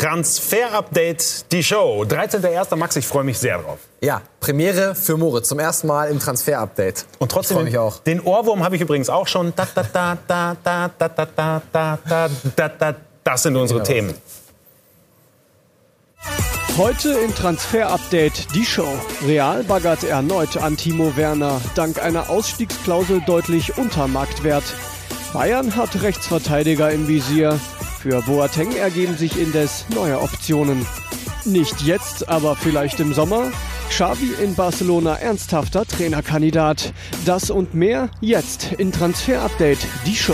Transfer-Update, die Show. 13.01. Max, ich freue mich sehr drauf. Ja, Premiere für Moritz. Zum ersten Mal im Transfer-Update. Und trotzdem, ich mich auch. den Ohrwurm habe ich übrigens auch schon. Da, da, da, da, da, da, da, da, da, da, da, das sind unsere Themen. Heute im Transfer-Update die Show. Real baggert erneut an Timo Werner. Dank einer Ausstiegsklausel deutlich unter Marktwert. Bayern hat Rechtsverteidiger im Visier. Für Boateng ergeben sich indes neue Optionen. Nicht jetzt, aber vielleicht im Sommer. Xavi in Barcelona ernsthafter Trainerkandidat. Das und mehr jetzt in Transfer Update, die Show.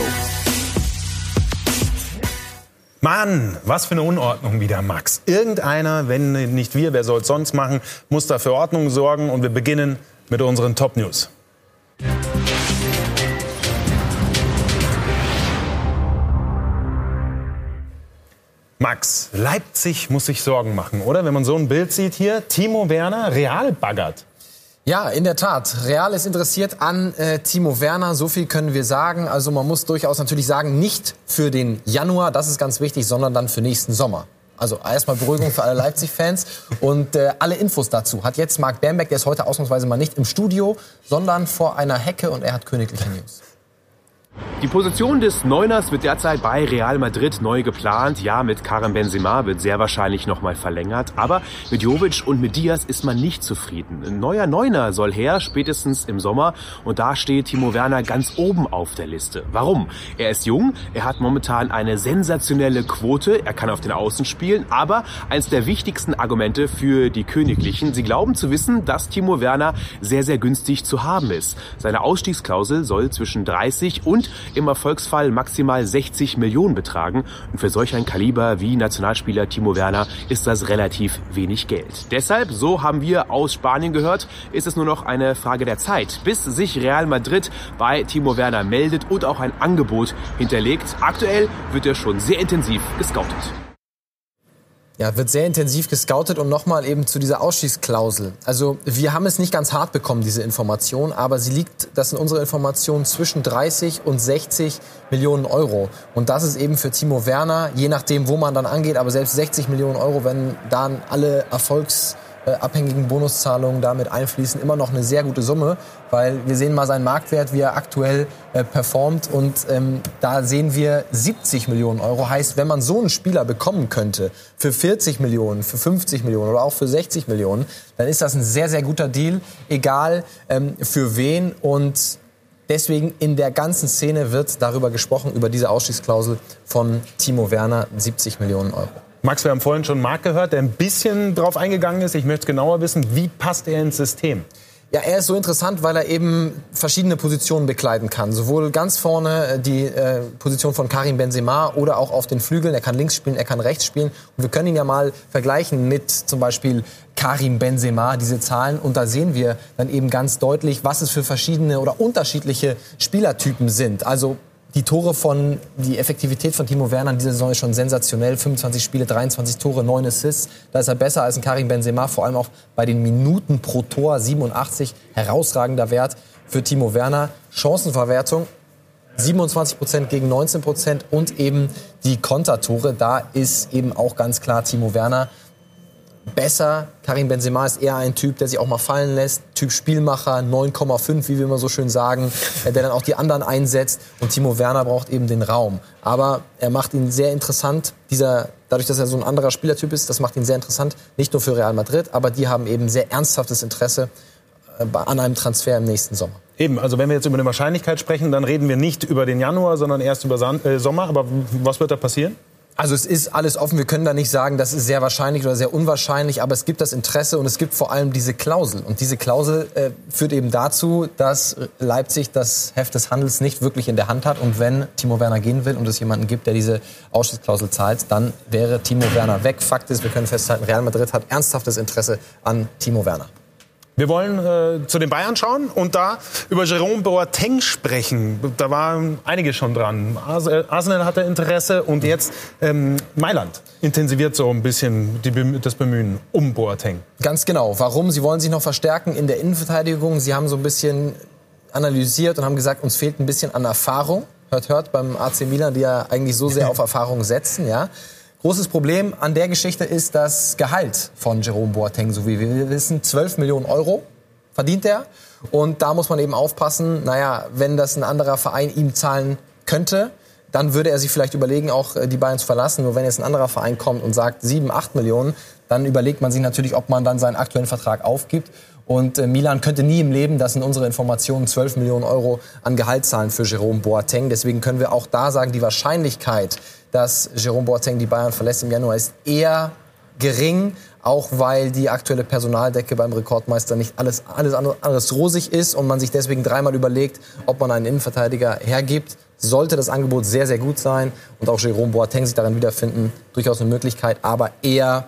Mann, was für eine Unordnung wieder, Max. Irgendeiner, wenn nicht wir, wer soll es sonst machen, muss da für Ordnung sorgen. Und wir beginnen mit unseren Top News. Max, Leipzig muss sich Sorgen machen, oder? Wenn man so ein Bild sieht hier, Timo Werner, Real baggert. Ja, in der Tat. Real ist interessiert an äh, Timo Werner. So viel können wir sagen. Also man muss durchaus natürlich sagen, nicht für den Januar, das ist ganz wichtig, sondern dann für nächsten Sommer. Also erstmal Beruhigung für alle Leipzig-Fans. Und äh, alle Infos dazu hat jetzt Marc Bernbeck, der ist heute ausnahmsweise mal nicht im Studio, sondern vor einer Hecke und er hat königliche News. Die Position des Neuners wird derzeit bei Real Madrid neu geplant. Ja, mit Karim Benzema wird sehr wahrscheinlich nochmal verlängert. Aber mit Jovic und mit Diaz ist man nicht zufrieden. Ein neuer Neuner soll her, spätestens im Sommer. Und da steht Timo Werner ganz oben auf der Liste. Warum? Er ist jung, er hat momentan eine sensationelle Quote, er kann auf den Außen spielen. Aber eines der wichtigsten Argumente für die Königlichen, sie glauben zu wissen, dass Timo Werner sehr, sehr günstig zu haben ist. Seine Ausstiegsklausel soll zwischen 30 und im Erfolgsfall maximal 60 Millionen betragen. Und für solch ein Kaliber wie Nationalspieler Timo Werner ist das relativ wenig Geld. Deshalb, so haben wir aus Spanien gehört, ist es nur noch eine Frage der Zeit, bis sich Real Madrid bei Timo Werner meldet und auch ein Angebot hinterlegt. Aktuell wird er schon sehr intensiv gescoutet. Ja, wird sehr intensiv gescoutet und nochmal eben zu dieser Ausschießklausel. Also wir haben es nicht ganz hart bekommen, diese Information, aber sie liegt, das sind unsere Informationen, zwischen 30 und 60 Millionen Euro. Und das ist eben für Timo Werner, je nachdem, wo man dann angeht, aber selbst 60 Millionen Euro, wenn dann alle Erfolgs äh, abhängigen Bonuszahlungen damit einfließen, immer noch eine sehr gute Summe, weil wir sehen mal seinen Marktwert, wie er aktuell äh, performt und ähm, da sehen wir 70 Millionen Euro. Heißt, wenn man so einen Spieler bekommen könnte für 40 Millionen, für 50 Millionen oder auch für 60 Millionen, dann ist das ein sehr, sehr guter Deal, egal ähm, für wen und Deswegen in der ganzen Szene wird darüber gesprochen, über diese Ausstiegsklausel von Timo Werner, 70 Millionen Euro. Max, wir haben vorhin schon Marc gehört, der ein bisschen drauf eingegangen ist. Ich möchte genauer wissen, wie passt er ins System? Ja, er ist so interessant, weil er eben verschiedene Positionen bekleiden kann. Sowohl ganz vorne äh, die äh, Position von Karim Benzema oder auch auf den Flügeln. Er kann links spielen, er kann rechts spielen. Und wir können ihn ja mal vergleichen mit zum Beispiel Karim Benzema, diese Zahlen. Und da sehen wir dann eben ganz deutlich, was es für verschiedene oder unterschiedliche Spielertypen sind. Also die Tore von, die Effektivität von Timo Werner in dieser Saison ist schon sensationell. 25 Spiele, 23 Tore, 9 Assists. Da ist er besser als ein Karim Benzema, vor allem auch bei den Minuten pro Tor, 87. Herausragender Wert für Timo Werner. Chancenverwertung, 27 Prozent gegen 19 Prozent und eben die Kontertore. Da ist eben auch ganz klar Timo Werner besser. Karim Benzema ist eher ein Typ, der sich auch mal fallen lässt. Typ Spielmacher, 9,5, wie wir immer so schön sagen, äh, der dann auch die anderen einsetzt. Und Timo Werner braucht eben den Raum. Aber er macht ihn sehr interessant. Dieser, dadurch, dass er so ein anderer Spielertyp ist, das macht ihn sehr interessant. Nicht nur für Real Madrid, aber die haben eben sehr ernsthaftes Interesse äh, an einem Transfer im nächsten Sommer. Eben, also wenn wir jetzt über eine Wahrscheinlichkeit sprechen, dann reden wir nicht über den Januar, sondern erst über äh, Sommer. Aber was wird da passieren? Also es ist alles offen. Wir können da nicht sagen, das ist sehr wahrscheinlich oder sehr unwahrscheinlich, aber es gibt das Interesse und es gibt vor allem diese Klausel. Und diese Klausel äh, führt eben dazu, dass Leipzig das Heft des Handels nicht wirklich in der Hand hat. Und wenn Timo Werner gehen will und es jemanden gibt, der diese Ausstiegsklausel zahlt, dann wäre Timo Werner weg. Fakt ist, wir können festhalten, Real Madrid hat ernsthaftes Interesse an Timo Werner. Wir wollen äh, zu den Bayern schauen und da über Jerome Boateng sprechen. Da waren einige schon dran. Äh, Arsenal hatte Interesse und jetzt ähm, Mailand intensiviert so ein bisschen die, das Bemühen um Boateng. Ganz genau. Warum? Sie wollen sich noch verstärken in der Innenverteidigung. Sie haben so ein bisschen analysiert und haben gesagt, uns fehlt ein bisschen an Erfahrung. Hört, hört beim AC Milan, die ja eigentlich so sehr auf Erfahrung setzen, ja. Großes Problem an der Geschichte ist das Gehalt von Jerome Boateng, so wie wir wissen, 12 Millionen Euro verdient er. Und da muss man eben aufpassen, naja, wenn das ein anderer Verein ihm zahlen könnte, dann würde er sich vielleicht überlegen, auch äh, die Bayern zu verlassen. Nur wenn jetzt ein anderer Verein kommt und sagt 7, 8 Millionen, dann überlegt man sich natürlich, ob man dann seinen aktuellen Vertrag aufgibt. Und äh, Milan könnte nie im Leben, das sind unsere Informationen, 12 Millionen Euro an Gehalt zahlen für Jerome Boateng. Deswegen können wir auch da sagen, die Wahrscheinlichkeit, dass Jerome Boateng die Bayern verlässt im Januar, ist eher gering, auch weil die aktuelle Personaldecke beim Rekordmeister nicht alles, alles anderes rosig ist und man sich deswegen dreimal überlegt, ob man einen Innenverteidiger hergibt. Sollte das Angebot sehr, sehr gut sein und auch Jerome Boateng sich darin wiederfinden, durchaus eine Möglichkeit, aber eher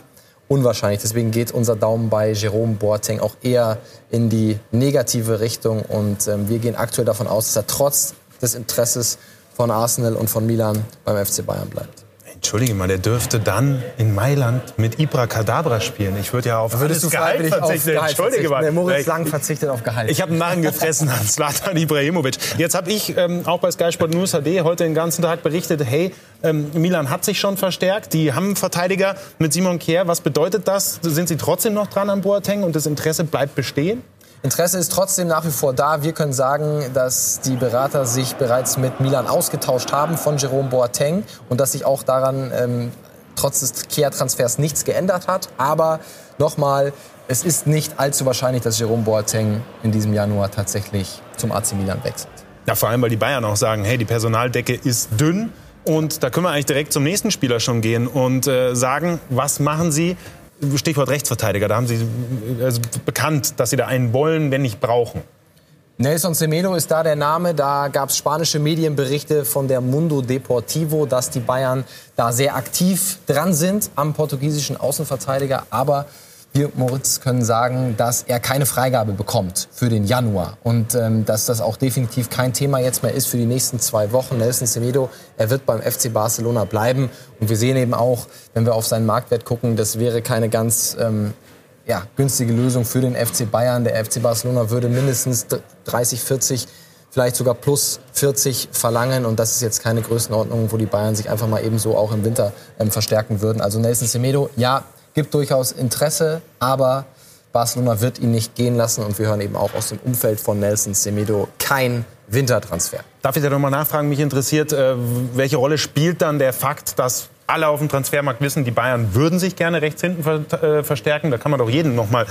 unwahrscheinlich. Deswegen geht unser Daumen bei Jerome Boateng auch eher in die negative Richtung und ähm, wir gehen aktuell davon aus, dass er trotz des Interesses von Arsenal und von Milan beim FC Bayern bleibt. Entschuldige mal, der dürfte dann in Mailand mit Ibra Cadabra spielen. Ich würde ja auf Würdest alles du Gehalt verzichten. Gehalt Entschuldige mal. Der Moritz Lang verzichtet auf Gehalt. Ich habe einen Narren gefressen an Slatan Ibrahimovic. Jetzt habe ich ähm, auch bei Sky Sport News HD heute den ganzen Tag berichtet, hey, ähm, Milan hat sich schon verstärkt. Die haben einen Verteidiger mit Simon Kier. Was bedeutet das? Sind sie trotzdem noch dran an Boateng und das Interesse bleibt bestehen? Interesse ist trotzdem nach wie vor da. Wir können sagen, dass die Berater sich bereits mit Milan ausgetauscht haben von Jerome Boateng und dass sich auch daran ähm, trotz des Kehrtransfers nichts geändert hat. Aber nochmal, es ist nicht allzu wahrscheinlich, dass Jerome Boateng in diesem Januar tatsächlich zum AC Milan wechselt. Ja, vor allem, weil die Bayern auch sagen, hey, die Personaldecke ist dünn. Und da können wir eigentlich direkt zum nächsten Spieler schon gehen und äh, sagen, was machen Sie, Stichwort Rechtsverteidiger, da haben Sie also bekannt, dass Sie da einen wollen, wenn nicht brauchen. Nelson Semedo ist da der Name. Da gab es spanische Medienberichte von der Mundo Deportivo, dass die Bayern da sehr aktiv dran sind am portugiesischen Außenverteidiger. Aber wir, Moritz, können sagen, dass er keine Freigabe bekommt für den Januar und ähm, dass das auch definitiv kein Thema jetzt mehr ist für die nächsten zwei Wochen. Nelson Semedo, er wird beim FC Barcelona bleiben und wir sehen eben auch, wenn wir auf seinen Marktwert gucken, das wäre keine ganz ähm, ja, günstige Lösung für den FC Bayern. Der FC Barcelona würde mindestens 30, 40 vielleicht sogar plus 40 verlangen. Und das ist jetzt keine Größenordnung, wo die Bayern sich einfach mal ebenso auch im Winter ähm, verstärken würden. Also Nelson Semedo, ja, gibt durchaus Interesse, aber Barcelona wird ihn nicht gehen lassen und wir hören eben auch aus dem Umfeld von Nelson Semedo kein Wintertransfer. Darf ich da nochmal nachfragen? Mich interessiert, äh, welche Rolle spielt dann der Fakt, dass alle auf dem Transfermarkt wissen, die Bayern würden sich gerne rechts hinten äh, verstärken. Da kann man doch jeden noch mal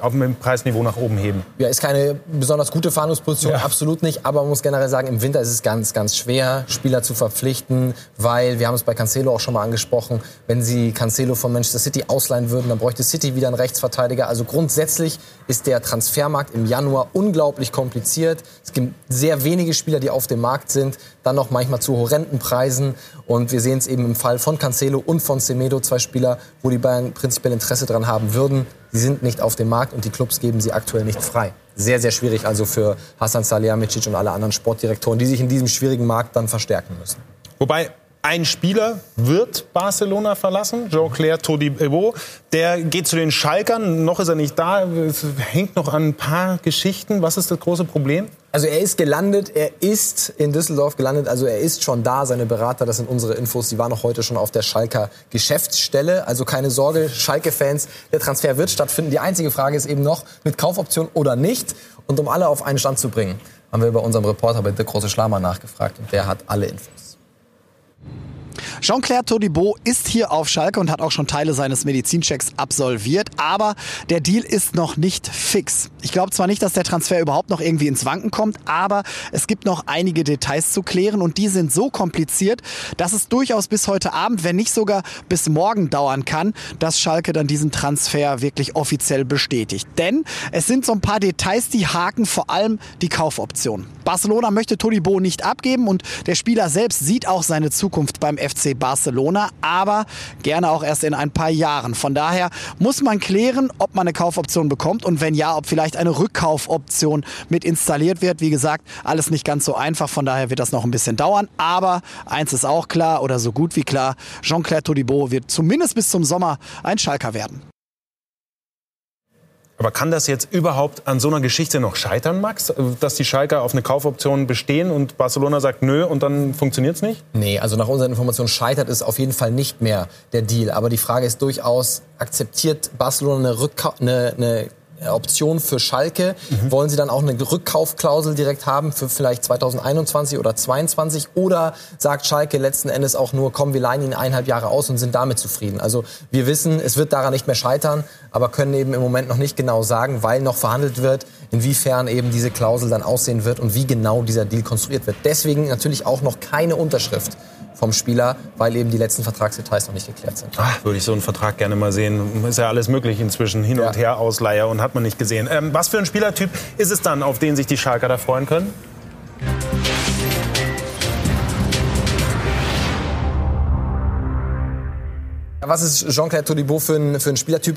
auf dem Preisniveau nach oben heben. Ja, ist keine besonders gute Verhandlungsposition, ja. absolut nicht. Aber man muss generell sagen, im Winter ist es ganz, ganz schwer, Spieler zu verpflichten, weil, wir haben es bei Cancelo auch schon mal angesprochen, wenn sie Cancelo von Manchester City ausleihen würden, dann bräuchte City wieder einen Rechtsverteidiger. Also grundsätzlich ist der Transfermarkt im Januar unglaublich kompliziert. Es gibt sehr wenige Spieler, die auf dem Markt sind, dann noch manchmal zu horrenden Preisen. Und wir sehen es eben im Fall von Cancelo und von Semedo, zwei Spieler, wo die Bayern prinzipiell Interesse daran haben würden. Sie sind nicht auf dem Markt und die Clubs geben sie aktuell nicht frei. Sehr, sehr schwierig also für Hasan Salihamidzic und alle anderen Sportdirektoren, die sich in diesem schwierigen Markt dann verstärken müssen. Wobei ein Spieler wird Barcelona verlassen, Jean-Claire Todibo. Der geht zu den Schalkern. Noch ist er nicht da. Es hängt noch an ein paar Geschichten. Was ist das große Problem? Also er ist gelandet, er ist in Düsseldorf gelandet, also er ist schon da, seine Berater, das sind unsere Infos, die waren auch heute schon auf der Schalker Geschäftsstelle. Also keine Sorge, Schalke-Fans, der Transfer wird stattfinden. Die einzige Frage ist eben noch, mit Kaufoption oder nicht. Und um alle auf einen Stand zu bringen, haben wir bei unserem Reporter bei Dirk Große Schlamer nachgefragt und der hat alle Infos. Jean-Claire Todibo ist hier auf Schalke und hat auch schon Teile seines Medizinchecks absolviert, aber der Deal ist noch nicht fix. Ich glaube zwar nicht, dass der Transfer überhaupt noch irgendwie ins Wanken kommt, aber es gibt noch einige Details zu klären und die sind so kompliziert, dass es durchaus bis heute Abend, wenn nicht sogar bis morgen dauern kann, dass Schalke dann diesen Transfer wirklich offiziell bestätigt. Denn es sind so ein paar Details, die haken vor allem die Kaufoption. Barcelona möchte Todibo nicht abgeben und der Spieler selbst sieht auch seine Zukunft beim FC Barcelona, aber gerne auch erst in ein paar Jahren. Von daher muss man klären, ob man eine Kaufoption bekommt und wenn ja, ob vielleicht eine Rückkaufoption mit installiert wird. Wie gesagt, alles nicht ganz so einfach, von daher wird das noch ein bisschen dauern. Aber eins ist auch klar oder so gut wie klar, Jean-Claire Todibo wird zumindest bis zum Sommer ein Schalker werden. Aber kann das jetzt überhaupt an so einer Geschichte noch scheitern, Max? Dass die Schalker auf eine Kaufoption bestehen und Barcelona sagt nö und dann funktioniert es nicht? Nee, also nach unseren Informationen scheitert es auf jeden Fall nicht mehr der Deal. Aber die Frage ist durchaus, akzeptiert Barcelona eine, Rückka eine, eine Option für Schalke. Mhm. Wollen Sie dann auch eine Rückkaufklausel direkt haben für vielleicht 2021 oder 2022? Oder sagt Schalke letzten Endes auch nur, komm, wir leihen Ihnen eineinhalb Jahre aus und sind damit zufrieden? Also wir wissen, es wird daran nicht mehr scheitern, aber können eben im Moment noch nicht genau sagen, weil noch verhandelt wird, inwiefern eben diese Klausel dann aussehen wird und wie genau dieser Deal konstruiert wird. Deswegen natürlich auch noch keine Unterschrift vom Spieler, weil eben die letzten Vertragsdetails noch nicht geklärt sind. Ach, würde ich so einen Vertrag gerne mal sehen. Ist ja alles möglich inzwischen, hin und her, Ausleiher und hat man nicht gesehen. Ähm, was für ein Spielertyp ist es dann, auf den sich die Schalker da freuen können? Was ist Jean-Claire Todibo für ein, für ein Spielertyp?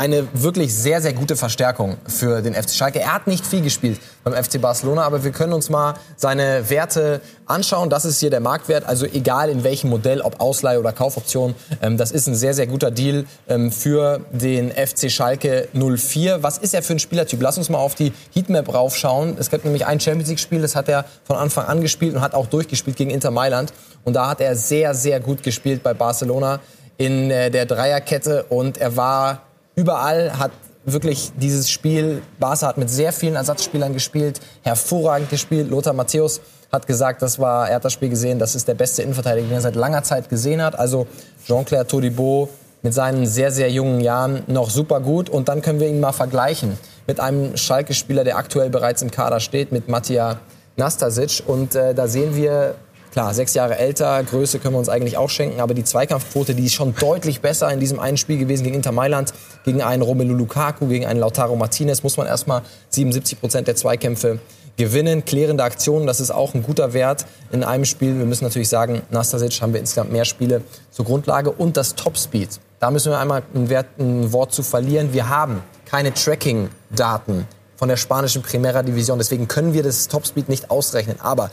Eine wirklich sehr, sehr gute Verstärkung für den FC Schalke. Er hat nicht viel gespielt beim FC Barcelona, aber wir können uns mal seine Werte anschauen. Das ist hier der Marktwert, also egal in welchem Modell, ob Ausleihe oder Kaufoption. Ähm, das ist ein sehr, sehr guter Deal ähm, für den FC Schalke 04. Was ist er für ein Spielertyp? Lass uns mal auf die Heatmap raufschauen. Es gibt nämlich ein Champions League-Spiel, das hat er von Anfang an gespielt und hat auch durchgespielt gegen Inter Mailand. Und da hat er sehr, sehr gut gespielt bei Barcelona in äh, der Dreierkette und er war überall hat wirklich dieses Spiel, Barca hat mit sehr vielen Ersatzspielern gespielt, hervorragend gespielt. Lothar Matthäus hat gesagt, das war, er hat das Spiel gesehen, das ist der beste Innenverteidiger, den er seit langer Zeit gesehen hat. Also Jean-Claire Todibo mit seinen sehr, sehr jungen Jahren noch super gut. Und dann können wir ihn mal vergleichen mit einem Schalke-Spieler, der aktuell bereits im Kader steht, mit Mattia Nastasic. Und äh, da sehen wir Klar, sechs Jahre älter, Größe können wir uns eigentlich auch schenken, aber die Zweikampfquote, die ist schon deutlich besser in diesem einen Spiel gewesen gegen Inter Mailand, gegen einen Romelu Lukaku, gegen einen Lautaro Martinez, muss man erstmal 77 Prozent der Zweikämpfe gewinnen. Klärende Aktionen, das ist auch ein guter Wert in einem Spiel. Wir müssen natürlich sagen, Nastasic haben wir insgesamt mehr Spiele zur Grundlage und das Topspeed. Da müssen wir einmal ein, Wert, ein Wort zu verlieren. Wir haben keine Tracking-Daten von der spanischen Primera Division. Deswegen können wir das Topspeed nicht ausrechnen. Aber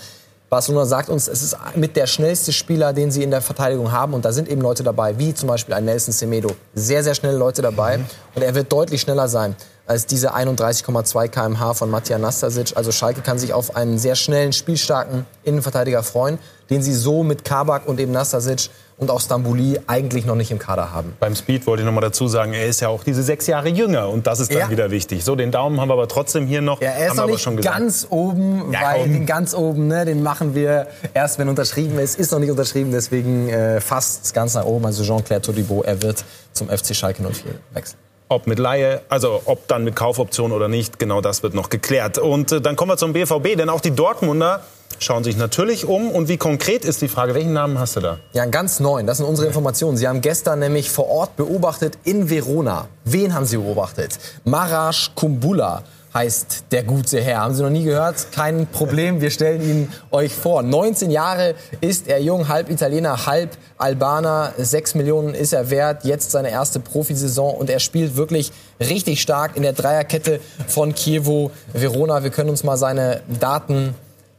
Barcelona sagt uns, es ist mit der schnellste Spieler, den sie in der Verteidigung haben. Und da sind eben Leute dabei, wie zum Beispiel ein Nelson Semedo. Sehr, sehr schnelle Leute dabei. Mhm. Und er wird deutlich schneller sein als diese 31,2 kmh von Matija Nastasic. Also Schalke kann sich auf einen sehr schnellen, spielstarken Innenverteidiger freuen, den sie so mit Kabak und eben Nastasic und auch Stambouli eigentlich noch nicht im Kader haben. Beim Speed wollte ich noch mal dazu sagen, er ist ja auch diese sechs Jahre jünger und das ist dann ja. wieder wichtig. So, den Daumen haben wir aber trotzdem hier noch. Ja, er ist noch nicht ganz oben, ja, weil den ganz oben, ne, den machen wir erst, wenn unterschrieben ist. Ist noch nicht unterschrieben, deswegen äh, fast ganz nach oben. Also Jean-Claire Todibo, er wird zum FC Schalke 04 wechseln. Ob mit Laie, also ob dann mit Kaufoption oder nicht, genau das wird noch geklärt. Und äh, dann kommen wir zum BVB, denn auch die Dortmunder schauen sich natürlich um. Und wie konkret ist die Frage, welchen Namen hast du da? Ja, einen ganz neuen. Das sind unsere Informationen. Sie haben gestern nämlich vor Ort beobachtet in Verona. Wen haben Sie beobachtet? Marasch Kumbula heißt der gute Herr. Haben Sie noch nie gehört? Kein Problem, wir stellen ihn euch vor. 19 Jahre ist er jung, halb Italiener, halb Albaner. 6 Millionen ist er wert. Jetzt seine erste Profisaison und er spielt wirklich richtig stark in der Dreierkette von Chievo Verona. Wir können uns mal seine Daten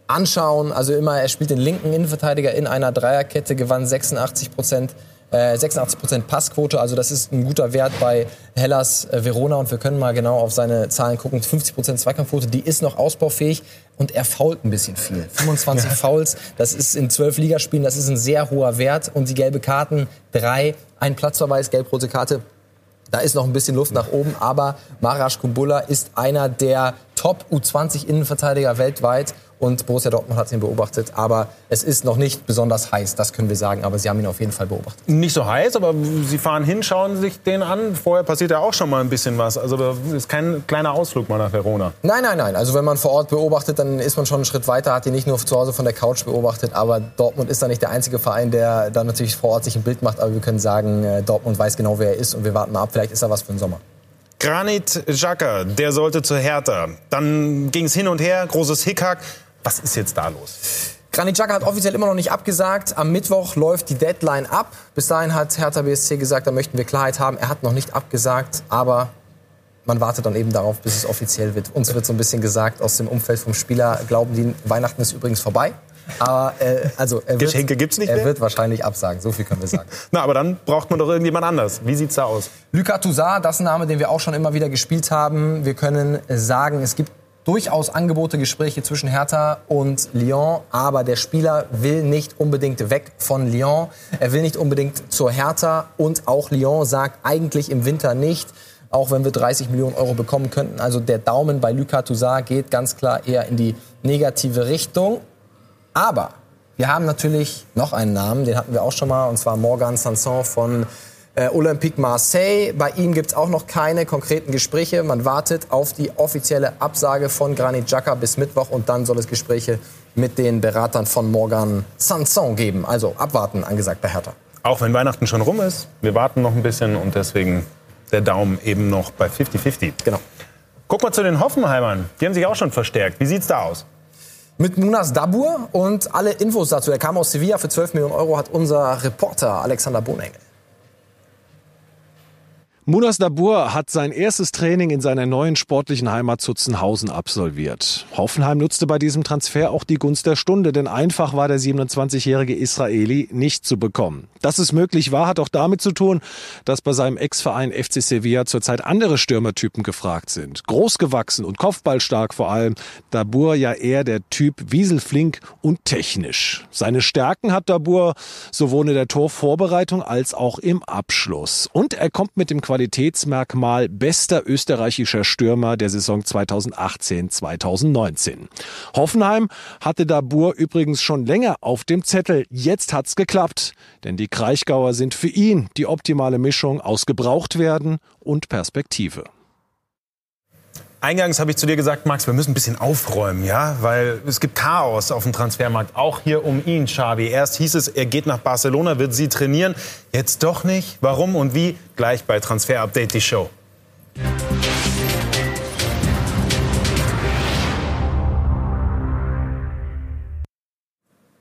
anschauen. Also immer, er spielt den linken Innenverteidiger in einer Dreierkette, gewann 86 Prozent 86% äh, Passquote, also das ist ein guter Wert bei Hellas äh, Verona und wir können mal genau auf seine Zahlen gucken. 50% Zweikampfquote, die ist noch ausbaufähig und er fault ein bisschen viel. 25 ja. Fouls, das ist in 12 Ligaspielen, das ist ein sehr hoher Wert und die gelbe Karten, drei, ein Platzverweis, gelb-rote Karte. Da ist noch ein bisschen Luft nach oben, aber Marasch Kumbula ist einer der Top U20 Innenverteidiger weltweit und Borussia Dortmund hat ihn beobachtet. Aber es ist noch nicht besonders heiß, das können wir sagen. Aber sie haben ihn auf jeden Fall beobachtet. Nicht so heiß, aber sie fahren hin, schauen sich den an. Vorher passiert ja auch schon mal ein bisschen was. Also das ist kein kleiner Ausflug mal nach Verona. Nein, nein, nein. Also wenn man vor Ort beobachtet, dann ist man schon einen Schritt weiter. Hat ihn nicht nur zu Hause von der Couch beobachtet. Aber Dortmund ist da nicht der einzige Verein, der da natürlich vor Ort sich ein Bild macht. Aber wir können sagen, äh, Dortmund weiß genau, wer er ist. Und wir warten mal ab. Vielleicht ist er was für den Sommer. Granit Xhaka, der sollte zur Hertha. Dann ging es hin und her, großes Hickhack. Was ist jetzt da los? Granit Xhaka hat offiziell immer noch nicht abgesagt. Am Mittwoch läuft die Deadline ab. Bis dahin hat Hertha BSC gesagt, da möchten wir Klarheit haben. Er hat noch nicht abgesagt, aber man wartet dann eben darauf, bis es offiziell wird. Uns wird so ein bisschen gesagt aus dem Umfeld vom Spieler, glauben die, Weihnachten ist übrigens vorbei. Aber äh, also er wird, Geschenke gibt's nicht Er mehr? wird wahrscheinlich absagen, so viel können wir sagen. Na, aber dann braucht man doch irgendjemand anders. Wie sieht's da aus? Lucas Toussaint, das ist ein Name, den wir auch schon immer wieder gespielt haben. Wir können sagen, es gibt durchaus Angebote, Gespräche zwischen Hertha und Lyon, aber der Spieler will nicht unbedingt weg von Lyon. Er will nicht unbedingt zur Hertha und auch Lyon sagt eigentlich im Winter nicht, auch wenn wir 30 Millionen Euro bekommen könnten. Also der Daumen bei Lucas Toussaint geht ganz klar eher in die negative Richtung. Aber wir haben natürlich noch einen Namen, den hatten wir auch schon mal, und zwar Morgan Sanson von äh, Olympique Marseille. Bei ihm gibt es auch noch keine konkreten Gespräche. Man wartet auf die offizielle Absage von Granit Xhaka bis Mittwoch und dann soll es Gespräche mit den Beratern von Morgan Sanson geben. Also abwarten angesagt bei Hertha. Auch wenn Weihnachten schon rum ist, wir warten noch ein bisschen und deswegen der Daumen eben noch bei 50-50. Genau. Guck mal zu den Hoffenheimern. Die haben sich auch schon verstärkt. Wie sieht's da aus? Mit Munas Dabur und alle Infos dazu. Er kam aus Sevilla für 12 Millionen Euro, hat unser Reporter Alexander Bohnengel. Munas Dabur hat sein erstes Training in seiner neuen sportlichen Heimat Zutzenhausen absolviert. Hoffenheim nutzte bei diesem Transfer auch die Gunst der Stunde, denn einfach war der 27-jährige Israeli nicht zu bekommen. Dass es möglich war, hat auch damit zu tun, dass bei seinem Ex-Verein FC Sevilla zurzeit andere Stürmertypen gefragt sind. Großgewachsen und kopfballstark vor allem. Dabur ja eher der Typ wieselflink und technisch. Seine Stärken hat Dabur sowohl in der Torvorbereitung als auch im Abschluss. Und er kommt mit dem Qualitätsmerkmal bester österreichischer Stürmer der Saison 2018-2019. Hoffenheim hatte Dabur übrigens schon länger auf dem Zettel. Jetzt hat's geklappt, denn die Kraichgauer sind für ihn die optimale Mischung aus Gebrauchtwerden und Perspektive. Eingangs habe ich zu dir gesagt, Max, wir müssen ein bisschen aufräumen, ja, weil es gibt Chaos auf dem Transfermarkt, auch hier um ihn, Xavi. Erst hieß es, er geht nach Barcelona, wird sie trainieren, jetzt doch nicht. Warum und wie? Gleich bei Transfer Update die Show.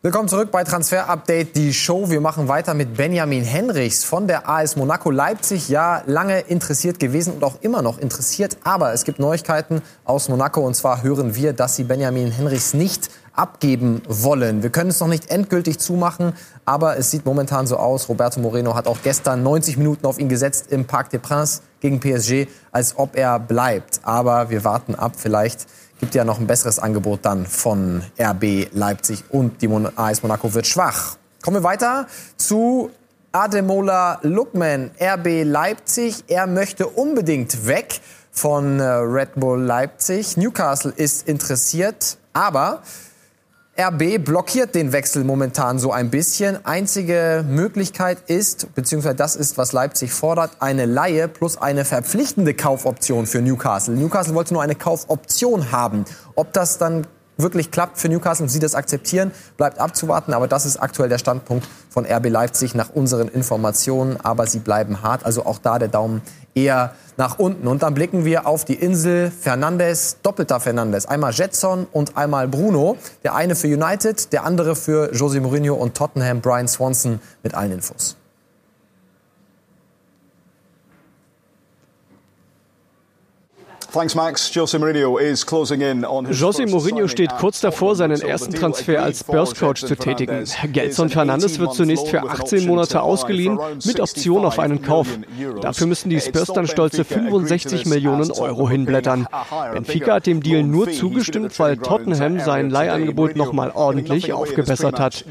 Willkommen zurück bei Transfer Update, die Show. Wir machen weiter mit Benjamin Henrichs von der AS Monaco Leipzig. Ja, lange interessiert gewesen und auch immer noch interessiert. Aber es gibt Neuigkeiten aus Monaco. Und zwar hören wir, dass sie Benjamin Henrichs nicht abgeben wollen. Wir können es noch nicht endgültig zumachen, aber es sieht momentan so aus. Roberto Moreno hat auch gestern 90 Minuten auf ihn gesetzt im Parc des Princes gegen PSG, als ob er bleibt. Aber wir warten ab. Vielleicht gibt ja noch ein besseres Angebot dann von RB Leipzig und die AS Monaco wird schwach. Kommen wir weiter zu Ademola Lookman, RB Leipzig. Er möchte unbedingt weg von äh, Red Bull Leipzig. Newcastle ist interessiert, aber RB blockiert den Wechsel momentan so ein bisschen. Einzige Möglichkeit ist, beziehungsweise das ist, was Leipzig fordert, eine Laie plus eine verpflichtende Kaufoption für Newcastle. Newcastle wollte nur eine Kaufoption haben. Ob das dann wirklich klappt für Newcastle und sie das akzeptieren, bleibt abzuwarten. Aber das ist aktuell der Standpunkt von RB Leipzig nach unseren Informationen. Aber sie bleiben hart. Also auch da der Daumen eher nach unten. Und dann blicken wir auf die Insel Fernandes, doppelter Fernandes. Einmal Jetson und einmal Bruno. Der eine für United, der andere für Jose Mourinho und Tottenham, Brian Swanson mit allen Infos. Jose Mourinho steht kurz davor, seinen ersten Transfer als Spurs-Coach zu tätigen. Gelson Fernandes wird zunächst für 18 Monate ausgeliehen, mit Option auf einen Kauf. Dafür müssen die Spurs dann stolze 65 Millionen Euro hinblättern. Benfica hat dem Deal nur zugestimmt, weil Tottenham sein Leihangebot nochmal ordentlich aufgebessert hat.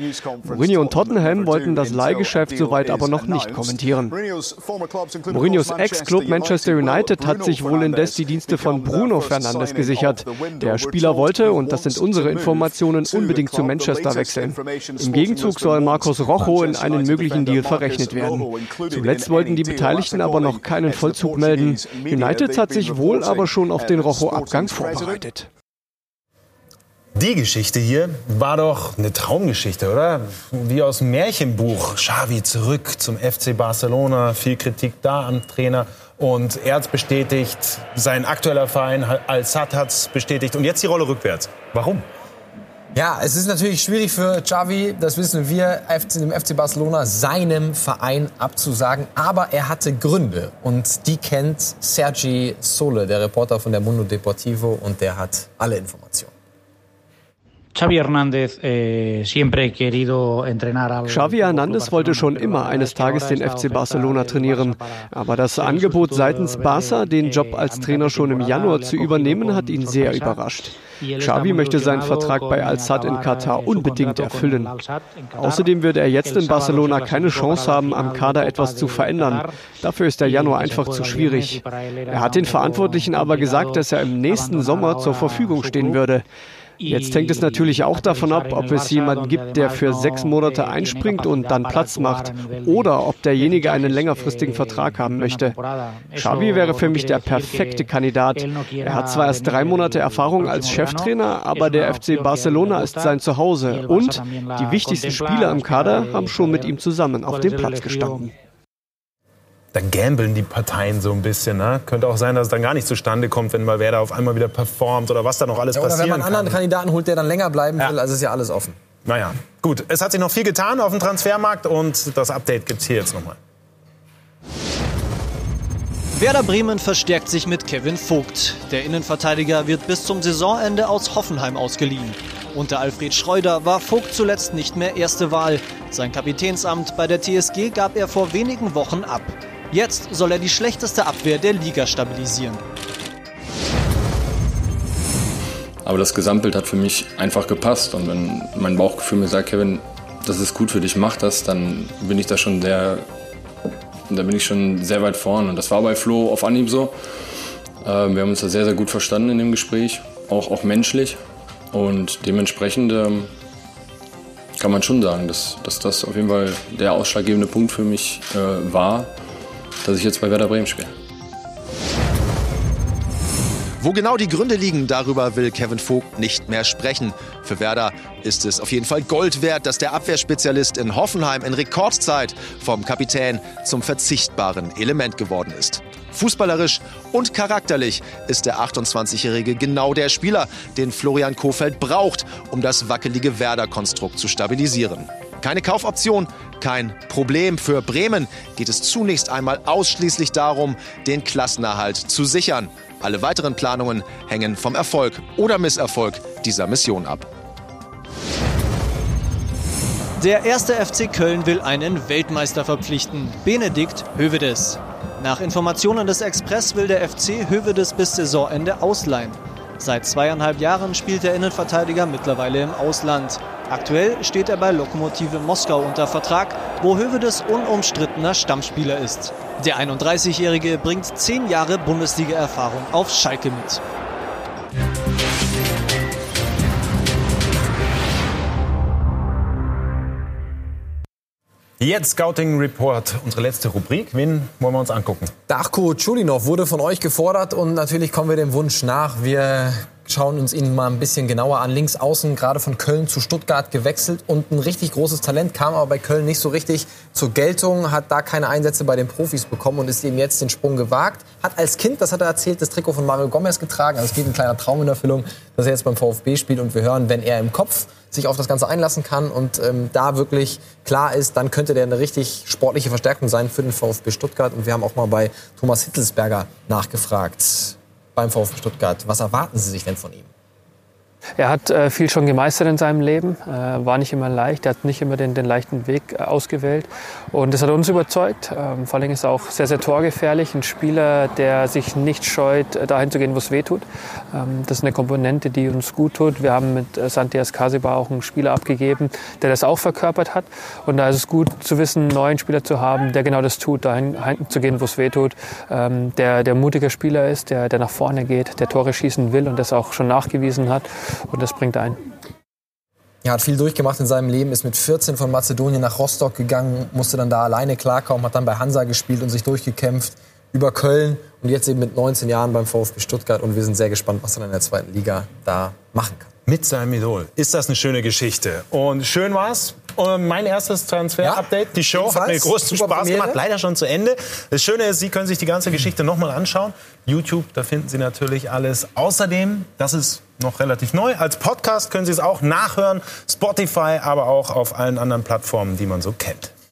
Mourinho und Tottenham wollten das Leihgeschäft soweit aber noch nicht kommentieren. Mourinhos Ex-Club Manchester United hat sich wohl indes die Dienste von Bruno Fernandes gesichert. Der Spieler wollte, und das sind unsere Informationen, unbedingt zu Manchester wechseln. Im Gegenzug soll Marcos Rojo in einen möglichen Deal verrechnet werden. Zuletzt wollten die Beteiligten aber noch keinen Vollzug melden. United hat sich wohl aber schon auf den Rojo-Abgang vorbereitet. Die Geschichte hier war doch eine Traumgeschichte, oder? Wie aus dem Märchenbuch. Xavi zurück zum FC Barcelona, viel Kritik da am Trainer. Und er hat bestätigt, sein aktueller Verein Al-Sad hat es bestätigt. Und jetzt die Rolle rückwärts. Warum? Ja, es ist natürlich schwierig für Xavi, das wissen wir, dem FC Barcelona seinem Verein abzusagen. Aber er hatte Gründe und die kennt Sergi Sole, der Reporter von der Mundo Deportivo, und der hat alle Informationen. Xavi Hernandez wollte schon immer eines Tages den FC Barcelona trainieren. Aber das Angebot seitens Barca, den Job als Trainer schon im Januar zu übernehmen, hat ihn sehr überrascht. Xavi möchte seinen Vertrag bei Al-Sadd in Katar unbedingt erfüllen. Außerdem würde er jetzt in Barcelona keine Chance haben, am Kader etwas zu verändern. Dafür ist der Januar einfach zu schwierig. Er hat den Verantwortlichen aber gesagt, dass er im nächsten Sommer zur Verfügung stehen würde. Jetzt hängt es natürlich auch davon ab, ob es jemanden gibt, der für sechs Monate einspringt und dann Platz macht oder ob derjenige einen längerfristigen Vertrag haben möchte. Xavi wäre für mich der perfekte Kandidat. Er hat zwar erst drei Monate Erfahrung als Cheftrainer, aber der FC Barcelona ist sein Zuhause und die wichtigsten Spieler im Kader haben schon mit ihm zusammen auf dem Platz gestanden dann gambeln die Parteien so ein bisschen. Ne? Könnte auch sein, dass es dann gar nicht zustande kommt, wenn mal wer da auf einmal wieder performt oder was da noch alles ja, oder passieren wenn man einen anderen Kandidaten holt, der dann länger bleiben ja. will, also ist ja alles offen. Naja, gut. Es hat sich noch viel getan auf dem Transfermarkt und das Update gibt es hier jetzt nochmal. Werder Bremen verstärkt sich mit Kevin Vogt. Der Innenverteidiger wird bis zum Saisonende aus Hoffenheim ausgeliehen. Unter Alfred Schreuder war Vogt zuletzt nicht mehr erste Wahl. Sein Kapitänsamt bei der TSG gab er vor wenigen Wochen ab. Jetzt soll er die schlechteste Abwehr der Liga stabilisieren. Aber das Gesamtbild hat für mich einfach gepasst. Und wenn mein Bauchgefühl mir sagt, Kevin, das ist gut für dich, mach das, dann bin ich da schon sehr, da bin ich schon sehr weit vorn. Und das war bei Flo auf Anhieb so. Äh, wir haben uns da sehr, sehr gut verstanden in dem Gespräch, auch, auch menschlich. Und dementsprechend ähm, kann man schon sagen, dass, dass das auf jeden Fall der ausschlaggebende Punkt für mich äh, war, dass ich jetzt bei Werder Bremen spiele. Wo genau die Gründe liegen, darüber will Kevin Vogt nicht mehr sprechen. Für Werder ist es auf jeden Fall Gold wert, dass der Abwehrspezialist in Hoffenheim in Rekordzeit vom Kapitän zum verzichtbaren Element geworden ist. Fußballerisch und charakterlich ist der 28-Jährige genau der Spieler, den Florian Kofeld braucht, um das wackelige Werder-Konstrukt zu stabilisieren. Keine Kaufoption, kein Problem. Für Bremen geht es zunächst einmal ausschließlich darum, den Klassenerhalt zu sichern. Alle weiteren Planungen hängen vom Erfolg oder Misserfolg dieser Mission ab. Der erste FC Köln will einen Weltmeister verpflichten, Benedikt Hövedes. Nach Informationen des Express will der FC Hövedes bis Saisonende ausleihen. Seit zweieinhalb Jahren spielt der Innenverteidiger mittlerweile im Ausland. Aktuell steht er bei Lokomotive Moskau unter Vertrag, wo Hövedes unumstrittener Stammspieler ist. Der 31-Jährige bringt zehn Jahre Bundesliga-Erfahrung auf Schalke mit. Jetzt Scouting Report, unsere letzte Rubrik. Wen wollen wir uns angucken? Darko Chulinov wurde von euch gefordert und natürlich kommen wir dem Wunsch nach. Wir schauen uns ihn mal ein bisschen genauer an. Links außen, gerade von Köln zu Stuttgart gewechselt und ein richtig großes Talent, kam aber bei Köln nicht so richtig zur Geltung, hat da keine Einsätze bei den Profis bekommen und ist eben jetzt den Sprung gewagt. Hat als Kind, das hat er erzählt, das Trikot von Mario Gomez getragen. Also es geht ein kleiner Traum in Erfüllung, dass er jetzt beim VfB spielt und wir hören, wenn er im Kopf sich auf das Ganze einlassen kann und ähm, da wirklich klar ist, dann könnte der eine richtig sportliche Verstärkung sein für den VfB Stuttgart. Und wir haben auch mal bei Thomas Hitzelsberger nachgefragt beim VfB Stuttgart. Was erwarten Sie sich denn von ihm? Er hat äh, viel schon gemeistert in seinem Leben, äh, war nicht immer leicht, er hat nicht immer den, den leichten Weg äh, ausgewählt und das hat uns überzeugt. Ähm, vor allem ist er auch sehr, sehr torgefährlich, ein Spieler, der sich nicht scheut, äh, dahin zu gehen, wo es weh tut. Ähm, das ist eine Komponente, die uns gut tut. Wir haben mit äh, Santias Kasiba auch einen Spieler abgegeben, der das auch verkörpert hat und da ist es gut zu wissen, einen neuen Spieler zu haben, der genau das tut, dahin zu gehen, wo es weh tut, ähm, der, der mutiger Spieler ist, der, der nach vorne geht, der Tore schießen will und das auch schon nachgewiesen hat und das bringt ein. Er hat viel durchgemacht in seinem Leben, ist mit 14 von Mazedonien nach Rostock gegangen, musste dann da alleine klarkommen, hat dann bei Hansa gespielt und sich durchgekämpft über Köln und jetzt eben mit 19 Jahren beim VfB Stuttgart und wir sind sehr gespannt, was er in der zweiten Liga da machen kann. Mit seinem Idol. Ist das eine schöne Geschichte. Und schön war's. Mein erstes Transfer-Update. Die Show hat mir großen Spaß gemacht. Leider schon zu Ende. Das Schöne ist, Sie können sich die ganze Geschichte nochmal anschauen. YouTube, da finden Sie natürlich alles. Außerdem, das ist noch relativ neu, als Podcast können Sie es auch nachhören. Spotify, aber auch auf allen anderen Plattformen, die man so kennt.